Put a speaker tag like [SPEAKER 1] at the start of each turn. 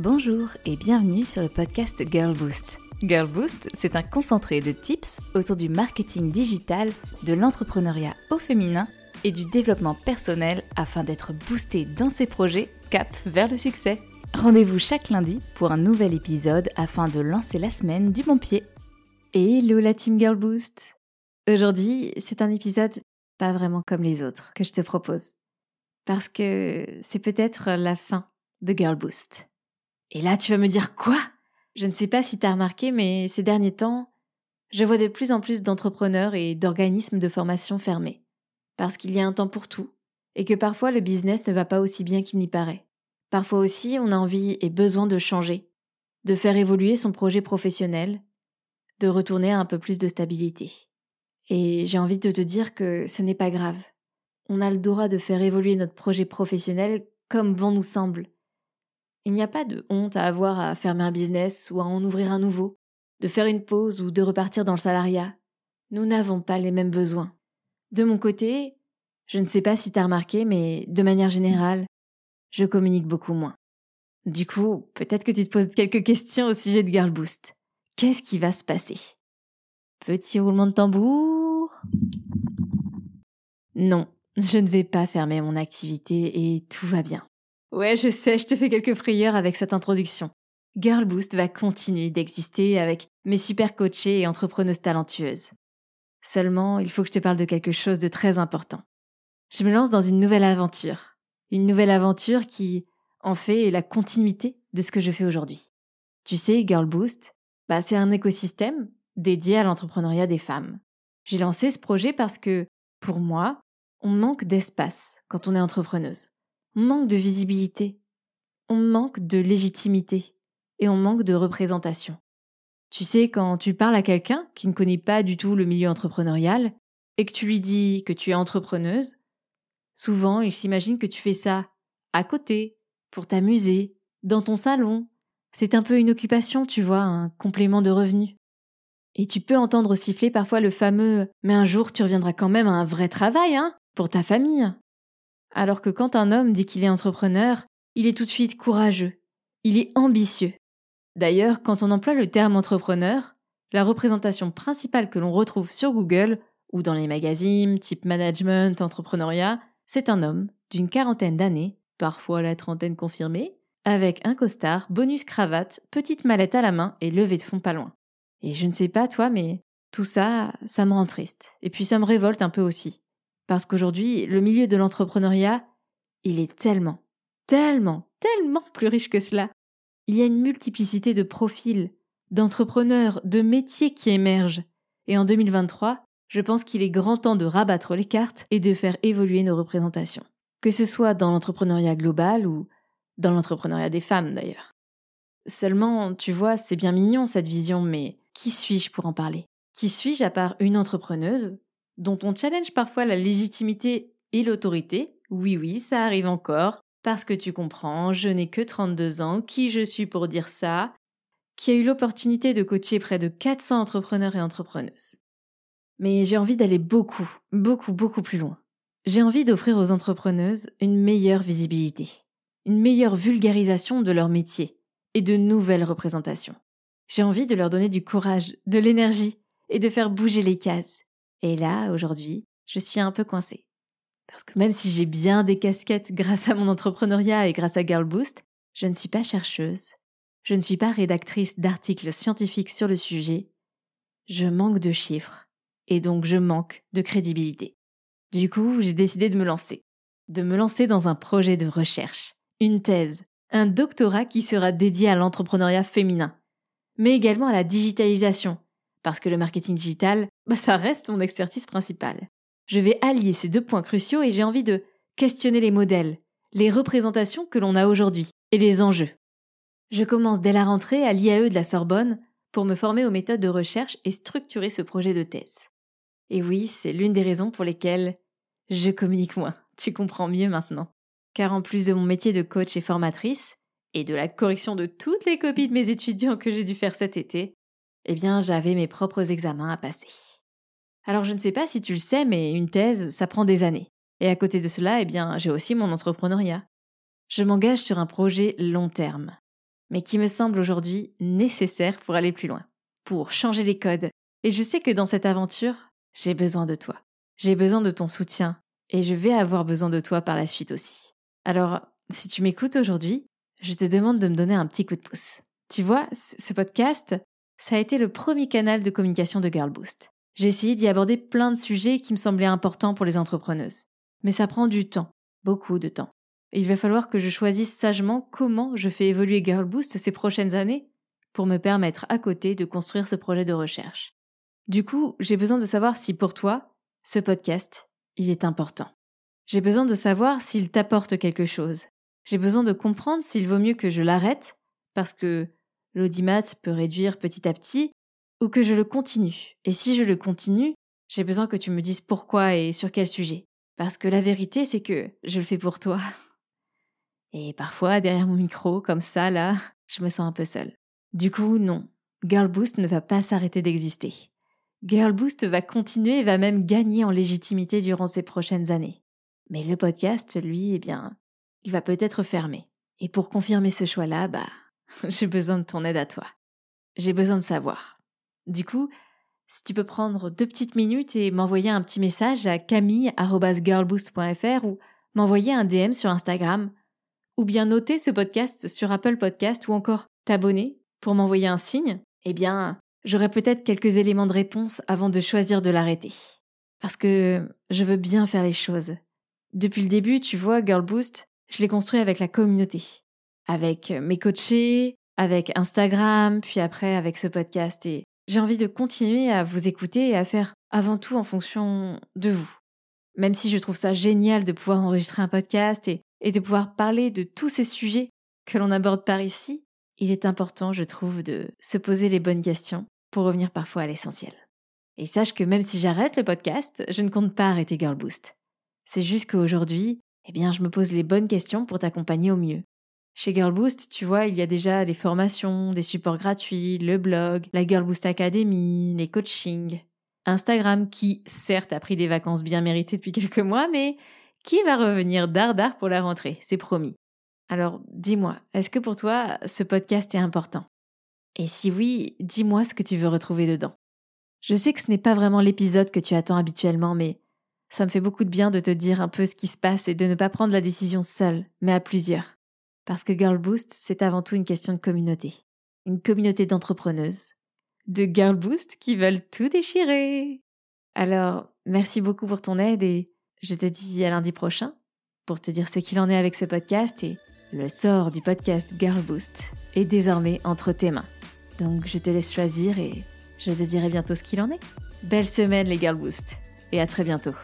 [SPEAKER 1] Bonjour et bienvenue sur le podcast Girl Boost. Girl Boost, c'est un concentré de tips autour du marketing digital, de l'entrepreneuriat au féminin et du développement personnel afin d'être boosté dans ses projets cap vers le succès. Rendez-vous chaque lundi pour un nouvel épisode afin de lancer la semaine du bon pied. Hello la team Girl Boost Aujourd'hui, c'est un épisode pas vraiment comme les autres que je te propose. Parce que c'est peut-être la fin de Girl Boost. Et là, tu vas me dire quoi? Je ne sais pas si tu as remarqué, mais ces derniers temps, je vois de plus en plus d'entrepreneurs et d'organismes de formation fermés. Parce qu'il y a un temps pour tout, et que parfois le business ne va pas aussi bien qu'il n'y paraît. Parfois aussi, on a envie et besoin de changer, de faire évoluer son projet professionnel, de retourner à un peu plus de stabilité. Et j'ai envie de te dire que ce n'est pas grave. On a le droit de faire évoluer notre projet professionnel comme bon nous semble. Il n'y a pas de honte à avoir à fermer un business ou à en ouvrir un nouveau, de faire une pause ou de repartir dans le salariat. Nous n'avons pas les mêmes besoins. De mon côté, je ne sais pas si t'as remarqué, mais de manière générale, je communique beaucoup moins. Du coup, peut-être que tu te poses quelques questions au sujet de Girl Boost. Qu'est-ce qui va se passer? Petit roulement de tambour? Non, je ne vais pas fermer mon activité et tout va bien. Ouais, je sais, je te fais quelques frayeurs avec cette introduction. Girl Boost va continuer d'exister avec mes super coachées et entrepreneuses talentueuses. Seulement, il faut que je te parle de quelque chose de très important. Je me lance dans une nouvelle aventure. Une nouvelle aventure qui, en fait, est la continuité de ce que je fais aujourd'hui. Tu sais, Girl Boost, bah, c'est un écosystème dédié à l'entrepreneuriat des femmes. J'ai lancé ce projet parce que, pour moi, on manque d'espace quand on est entrepreneuse. On manque de visibilité. On manque de légitimité. Et on manque de représentation. Tu sais, quand tu parles à quelqu'un qui ne connaît pas du tout le milieu entrepreneurial et que tu lui dis que tu es entrepreneuse, souvent il s'imagine que tu fais ça à côté, pour t'amuser, dans ton salon. C'est un peu une occupation, tu vois, un complément de revenu. Et tu peux entendre siffler parfois le fameux Mais un jour tu reviendras quand même à un vrai travail, hein, pour ta famille. Alors que quand un homme dit qu'il est entrepreneur, il est tout de suite courageux, il est ambitieux. D'ailleurs, quand on emploie le terme entrepreneur, la représentation principale que l'on retrouve sur Google ou dans les magazines type management, entrepreneuriat, c'est un homme d'une quarantaine d'années, parfois la trentaine confirmée, avec un costard, bonus cravate, petite mallette à la main et levée de fond pas loin. Et je ne sais pas toi, mais tout ça, ça me rend triste. Et puis ça me révolte un peu aussi. Parce qu'aujourd'hui, le milieu de l'entrepreneuriat, il est tellement, tellement, tellement plus riche que cela. Il y a une multiplicité de profils, d'entrepreneurs, de métiers qui émergent. Et en 2023, je pense qu'il est grand temps de rabattre les cartes et de faire évoluer nos représentations. Que ce soit dans l'entrepreneuriat global ou dans l'entrepreneuriat des femmes d'ailleurs. Seulement, tu vois, c'est bien mignon cette vision, mais qui suis-je pour en parler? Qui suis-je à part une entrepreneuse dont on challenge parfois la légitimité et l'autorité. Oui, oui, ça arrive encore. Parce que tu comprends, je n'ai que 32 ans, qui je suis pour dire ça, qui a eu l'opportunité de coacher près de 400 entrepreneurs et entrepreneuses. Mais j'ai envie d'aller beaucoup, beaucoup, beaucoup plus loin. J'ai envie d'offrir aux entrepreneuses une meilleure visibilité, une meilleure vulgarisation de leur métier et de nouvelles représentations. J'ai envie de leur donner du courage, de l'énergie et de faire bouger les cases. Et là, aujourd'hui, je suis un peu coincée. Parce que même si j'ai bien des casquettes grâce à mon entrepreneuriat et grâce à Girl Boost, je ne suis pas chercheuse. Je ne suis pas rédactrice d'articles scientifiques sur le sujet. Je manque de chiffres. Et donc je manque de crédibilité. Du coup, j'ai décidé de me lancer. De me lancer dans un projet de recherche. Une thèse. Un doctorat qui sera dédié à l'entrepreneuriat féminin. Mais également à la digitalisation parce que le marketing digital, bah, ça reste mon expertise principale. Je vais allier ces deux points cruciaux et j'ai envie de questionner les modèles, les représentations que l'on a aujourd'hui et les enjeux. Je commence dès la rentrée à l'IAE de la Sorbonne pour me former aux méthodes de recherche et structurer ce projet de thèse. Et oui, c'est l'une des raisons pour lesquelles je communique moins. Tu comprends mieux maintenant. Car en plus de mon métier de coach et formatrice, et de la correction de toutes les copies de mes étudiants que j'ai dû faire cet été, eh bien j'avais mes propres examens à passer. Alors je ne sais pas si tu le sais, mais une thèse, ça prend des années. Et à côté de cela, eh bien j'ai aussi mon entrepreneuriat. Je m'engage sur un projet long terme. mais qui me semble aujourd'hui nécessaire pour aller plus loin, pour changer les codes. Et je sais que dans cette aventure, j'ai besoin de toi. J'ai besoin de ton soutien, et je vais avoir besoin de toi par la suite aussi. Alors, si tu m'écoutes aujourd'hui, je te demande de me donner un petit coup de pouce. Tu vois, ce podcast, ça a été le premier canal de communication de Girl Boost. J'ai essayé d'y aborder plein de sujets qui me semblaient importants pour les entrepreneuses. Mais ça prend du temps, beaucoup de temps. Il va falloir que je choisisse sagement comment je fais évoluer Girl Boost ces prochaines années pour me permettre à côté de construire ce projet de recherche. Du coup, j'ai besoin de savoir si pour toi, ce podcast, il est important. J'ai besoin de savoir s'il t'apporte quelque chose. J'ai besoin de comprendre s'il vaut mieux que je l'arrête, parce que l'audimat peut réduire petit à petit, ou que je le continue. Et si je le continue, j'ai besoin que tu me dises pourquoi et sur quel sujet. Parce que la vérité, c'est que je le fais pour toi. Et parfois, derrière mon micro, comme ça, là, je me sens un peu seule. Du coup, non. Girl Boost ne va pas s'arrêter d'exister. Girl Boost va continuer et va même gagner en légitimité durant ces prochaines années. Mais le podcast, lui, eh bien, il va peut-être fermer. Et pour confirmer ce choix-là, bah, j'ai besoin de ton aide à toi. J'ai besoin de savoir. Du coup, si tu peux prendre deux petites minutes et m'envoyer un petit message à camille.girlboost.fr ou m'envoyer un DM sur Instagram, ou bien noter ce podcast sur Apple Podcast ou encore t'abonner pour m'envoyer un signe, eh bien, j'aurai peut-être quelques éléments de réponse avant de choisir de l'arrêter. Parce que je veux bien faire les choses. Depuis le début, tu vois, Girl Boost, je l'ai construit avec la communauté. Avec mes coachés, avec Instagram, puis après avec ce podcast. Et j'ai envie de continuer à vous écouter et à faire avant tout en fonction de vous. Même si je trouve ça génial de pouvoir enregistrer un podcast et, et de pouvoir parler de tous ces sujets que l'on aborde par ici, il est important, je trouve, de se poser les bonnes questions pour revenir parfois à l'essentiel. Et sache que même si j'arrête le podcast, je ne compte pas arrêter Girl Boost. C'est juste qu'aujourd'hui, eh bien, je me pose les bonnes questions pour t'accompagner au mieux. Chez Girl Boost, tu vois, il y a déjà les formations, des supports gratuits, le blog, la Girl Boost Academy, les coachings, Instagram qui, certes, a pris des vacances bien méritées depuis quelques mois, mais qui va revenir dardard pour la rentrée, c'est promis. Alors, dis-moi, est-ce que pour toi, ce podcast est important? Et si oui, dis-moi ce que tu veux retrouver dedans. Je sais que ce n'est pas vraiment l'épisode que tu attends habituellement, mais ça me fait beaucoup de bien de te dire un peu ce qui se passe et de ne pas prendre la décision seule, mais à plusieurs. Parce que Girl Boost, c'est avant tout une question de communauté. Une communauté d'entrepreneuses. De Girl Boost qui veulent tout déchirer. Alors, merci beaucoup pour ton aide et je te dis à lundi prochain pour te dire ce qu'il en est avec ce podcast et le sort du podcast Girl Boost est désormais entre tes mains. Donc je te laisse choisir et je te dirai bientôt ce qu'il en est. Belle semaine les Girl Boost et à très bientôt.